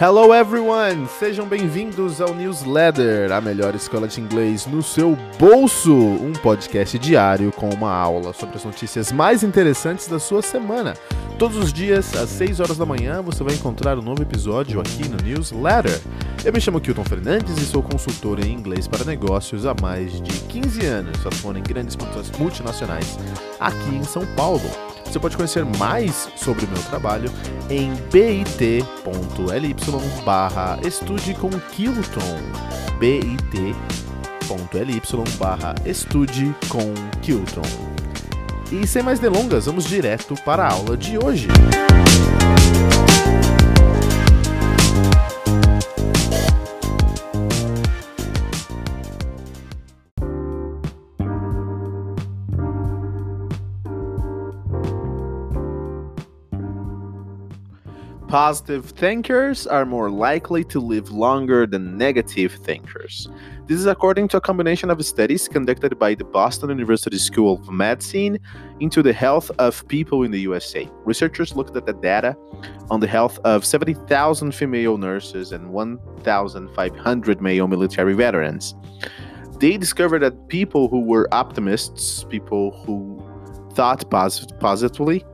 Hello everyone! Sejam bem-vindos ao Newsletter, a melhor escola de inglês no seu bolso, um podcast diário com uma aula sobre as notícias mais interessantes da sua semana. Todos os dias, às 6 horas da manhã, você vai encontrar um novo episódio aqui no Newsletter. Eu me chamo Kilton Fernandes e sou consultor em inglês para negócios há mais de 15 anos, atuando em grandes multinacionais aqui em São Paulo. Você pode conhecer mais sobre o meu trabalho em bit.ly barra estude com Kilton. bit.ly barra estude com Kilton. E sem mais delongas, vamos direto para a aula de hoje. Positive thinkers are more likely to live longer than negative thinkers. This is according to a combination of studies conducted by the Boston University School of Medicine into the health of people in the USA. Researchers looked at the data on the health of 70,000 female nurses and 1,500 male military veterans. They discovered that people who were optimists, people who thought pos- positively,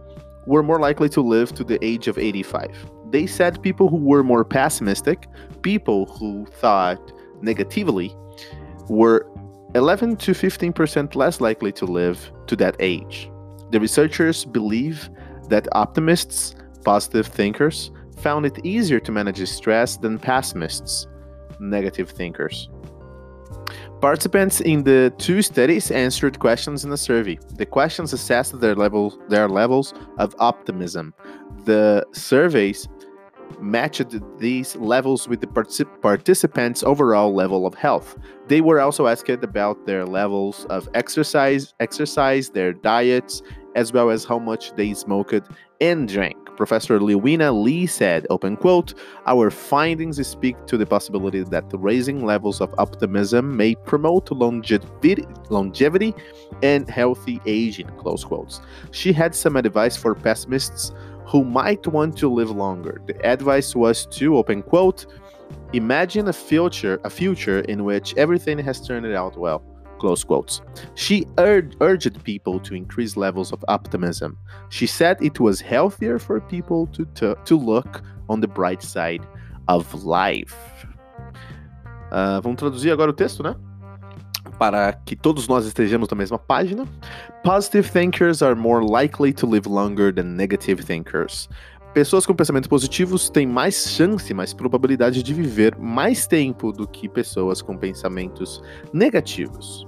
were more likely to live to the age of 85. They said people who were more pessimistic, people who thought negatively, were 11 to 15% less likely to live to that age. The researchers believe that optimists, positive thinkers, found it easier to manage stress than pessimists, negative thinkers. Participants in the two studies answered questions in a survey. The questions assessed their level their levels of optimism. The surveys matched these levels with the particip- participants' overall level of health. They were also asked about their levels of exercise, exercise, their diets, as well as how much they smoked and drank. Professor Lewina Lee said, open quote, our findings speak to the possibility that raising levels of optimism may promote longevity, longevity and healthy aging, close quotes. She had some advice for pessimists who might want to live longer. The advice was to, open quote, imagine a future, a future in which everything has turned out well. Close quotes. She urged, urged people to increase levels of optimism. She said it was healthier for people to, to, look on the bright side of life. Uh, vamos traduzir agora o texto, né? Para que todos nós estejamos na mesma página. Positive thinkers are more likely to live longer than negative thinkers. Pessoas com pensamentos positivos têm mais chance, mais probabilidade de viver mais tempo do que pessoas com pensamentos negativos.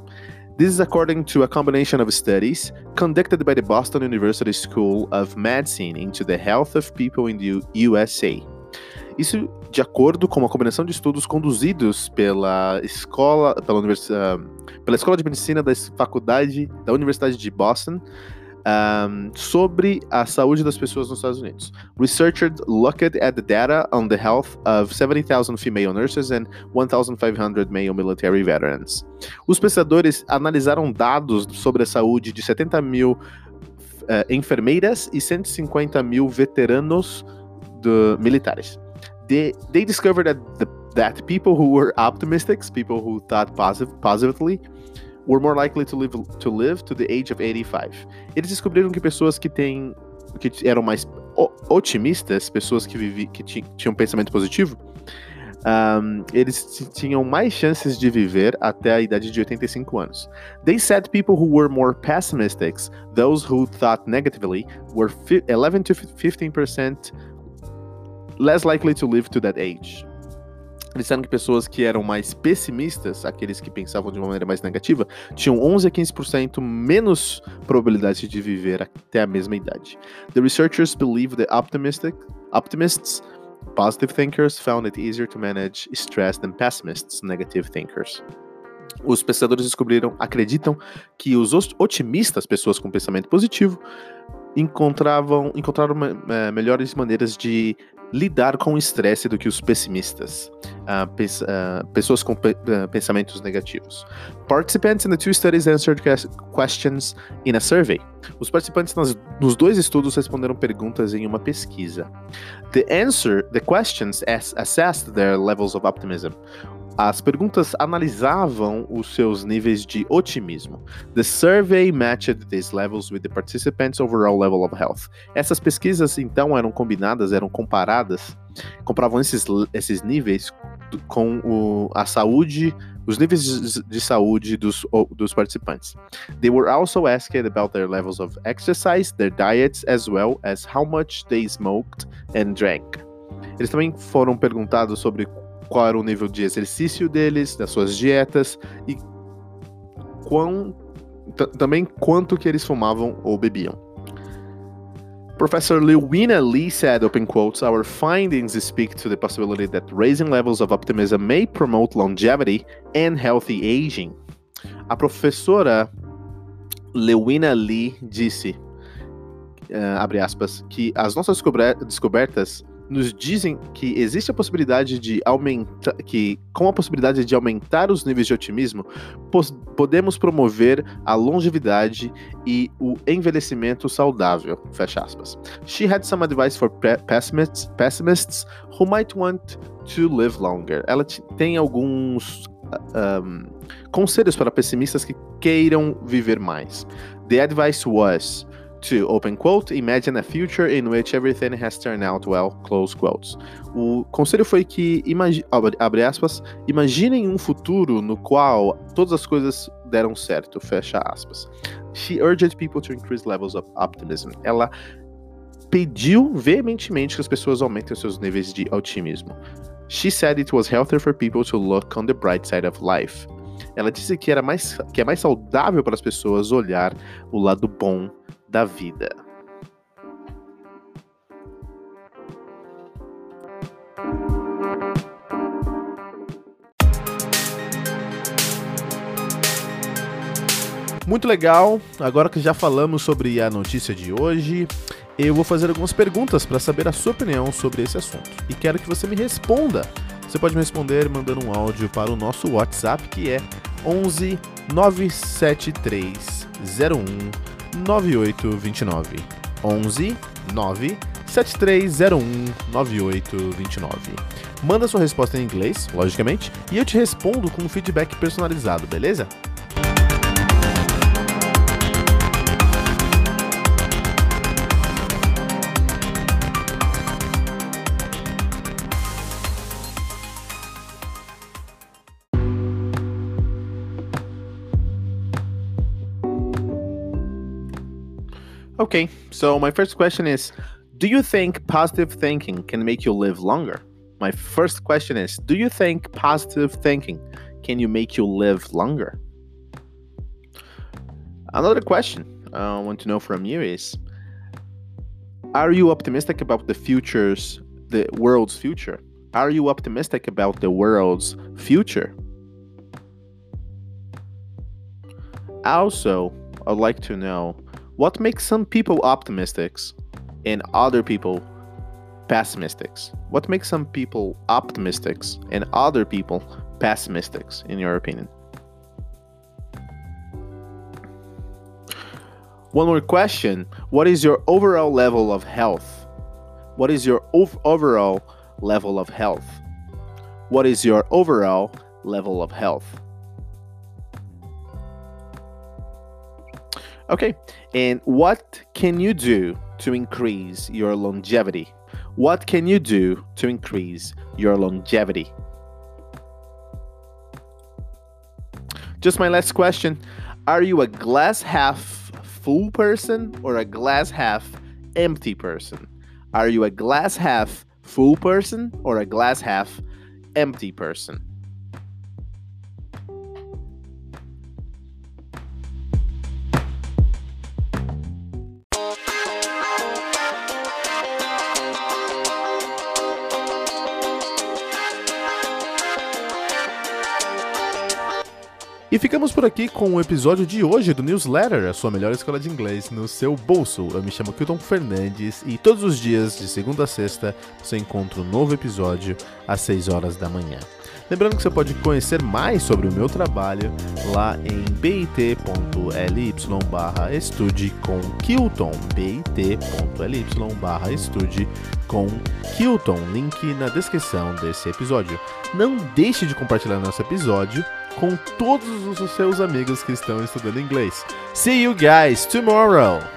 This is according to a combination of studies conducted by the Boston University School of Medicine into the health of people in the USA. Isso de acordo com uma combinação de estudos conduzidos pela escola, pela, uh, pela escola de medicina da faculdade da Universidade de Boston um, sobre a saúde das pessoas nos Estados Unidos. Researchers looked at the data on the health of 70,000 female nurses and 1,500 male military veterans. Os pesquisadores analisaram dados sobre a saúde de 70 mil uh, enfermeiras e 150 mil veteranos militares. They, they discovered that, the, that people who were optimistic, people who thought positive, positively, were more likely to live to live to the age of 85. Eles descobriram que pessoas que têm que eram mais otimistas, pessoas que, vivi, que tinham pensamento positivo, um, eles tinham mais chances de viver até a idade de 85 anos. They said people who were more pessimistic, those who thought negatively, were 11 to 15% less likely to live to that age. Disseram que pessoas que eram mais pessimistas, aqueles que pensavam de uma maneira mais negativa, tinham 11 a 15% menos probabilidade de viver até a mesma idade. The researchers believe that optimistic, optimists, positive thinkers, found it easier to manage stress than pessimists, negative thinkers. Os pesquisadores descobriram, acreditam que os otimistas, pessoas com pensamento positivo, encontravam encontraram é, melhores maneiras de lidar com o estresse do que os pessimistas, uh, pes uh, pessoas com pe uh, pensamentos negativos. Participants in the two studies answered questions in a survey. Os participantes nas, nos dois estudos responderam perguntas em uma pesquisa. The answer, the questions assessed their levels of optimism. As perguntas analisavam os seus níveis de otimismo. The survey matched these levels with the participants' overall level of health. Essas pesquisas então eram combinadas, eram comparadas, compravam esses, esses níveis com o, a saúde, os níveis de, de saúde dos, dos participantes. They were also asked about their levels of exercise, their diets, as well as how much they smoked and drank. Eles também foram perguntados sobre qual era o nível de exercício deles, das suas dietas e quão, também quanto que eles fumavam ou bebiam. Professor Lewina Lee said, open quotes, our findings speak to the possibility that raising levels of optimism may promote longevity and healthy aging. A professora Lewina Lee disse, uh, abre aspas, que as nossas descobertas nos dizem que existe a possibilidade de aumentar, que com a possibilidade de aumentar os níveis de otimismo, podemos promover a longevidade e o envelhecimento saudável. Fecha aspas. She had some advice for pessimists, pessimists who might want to live longer. Ela tem alguns um, conselhos para pessimistas que queiram viver mais. The advice was to, open quote, imagine a future in which everything has turned out well, close quotes. O conselho foi que, abre aspas, imaginem um futuro no qual todas as coisas deram certo, fecha aspas. She urged people to increase levels of optimism. Ela pediu veementemente que as pessoas aumentem seus níveis de otimismo. She said it was healthier for people to look on the bright side of life. Ela disse que era mais que é mais saudável para as pessoas olhar o lado bom da vida. Muito legal. Agora que já falamos sobre a notícia de hoje, eu vou fazer algumas perguntas para saber a sua opinião sobre esse assunto. E quero que você me responda. Você pode me responder mandando um áudio para o nosso WhatsApp que é 11 973 01 9829. 11 9 7301 9829. Manda sua resposta em inglês, logicamente, e eu te respondo com um feedback personalizado, beleza? Okay, so my first question is Do you think positive thinking can make you live longer? My first question is Do you think positive thinking can you make you live longer? Another question uh, I want to know from you is Are you optimistic about the future's, the world's future? Are you optimistic about the world's future? Also, I'd like to know what makes some people optimistic and other people pessimistic? What makes some people optimistic and other people pessimistic, in your opinion? One more question What is your overall level of health? What is your ov- overall level of health? What is your overall level of health? Okay, and what can you do to increase your longevity? What can you do to increase your longevity? Just my last question Are you a glass half full person or a glass half empty person? Are you a glass half full person or a glass half empty person? E ficamos por aqui com o episódio de hoje do Newsletter, a sua melhor escola de inglês no seu bolso. Eu me chamo Kilton Fernandes e todos os dias, de segunda a sexta, você encontra um novo episódio às 6 horas da manhã. Lembrando que você pode conhecer mais sobre o meu trabalho lá em bit.ly barra estude com Kilton, bit.ly barra estude com Kilton, link na descrição desse episódio. Não deixe de compartilhar nosso episódio com todos os seus amigos que estão estudando inglês. See you guys tomorrow!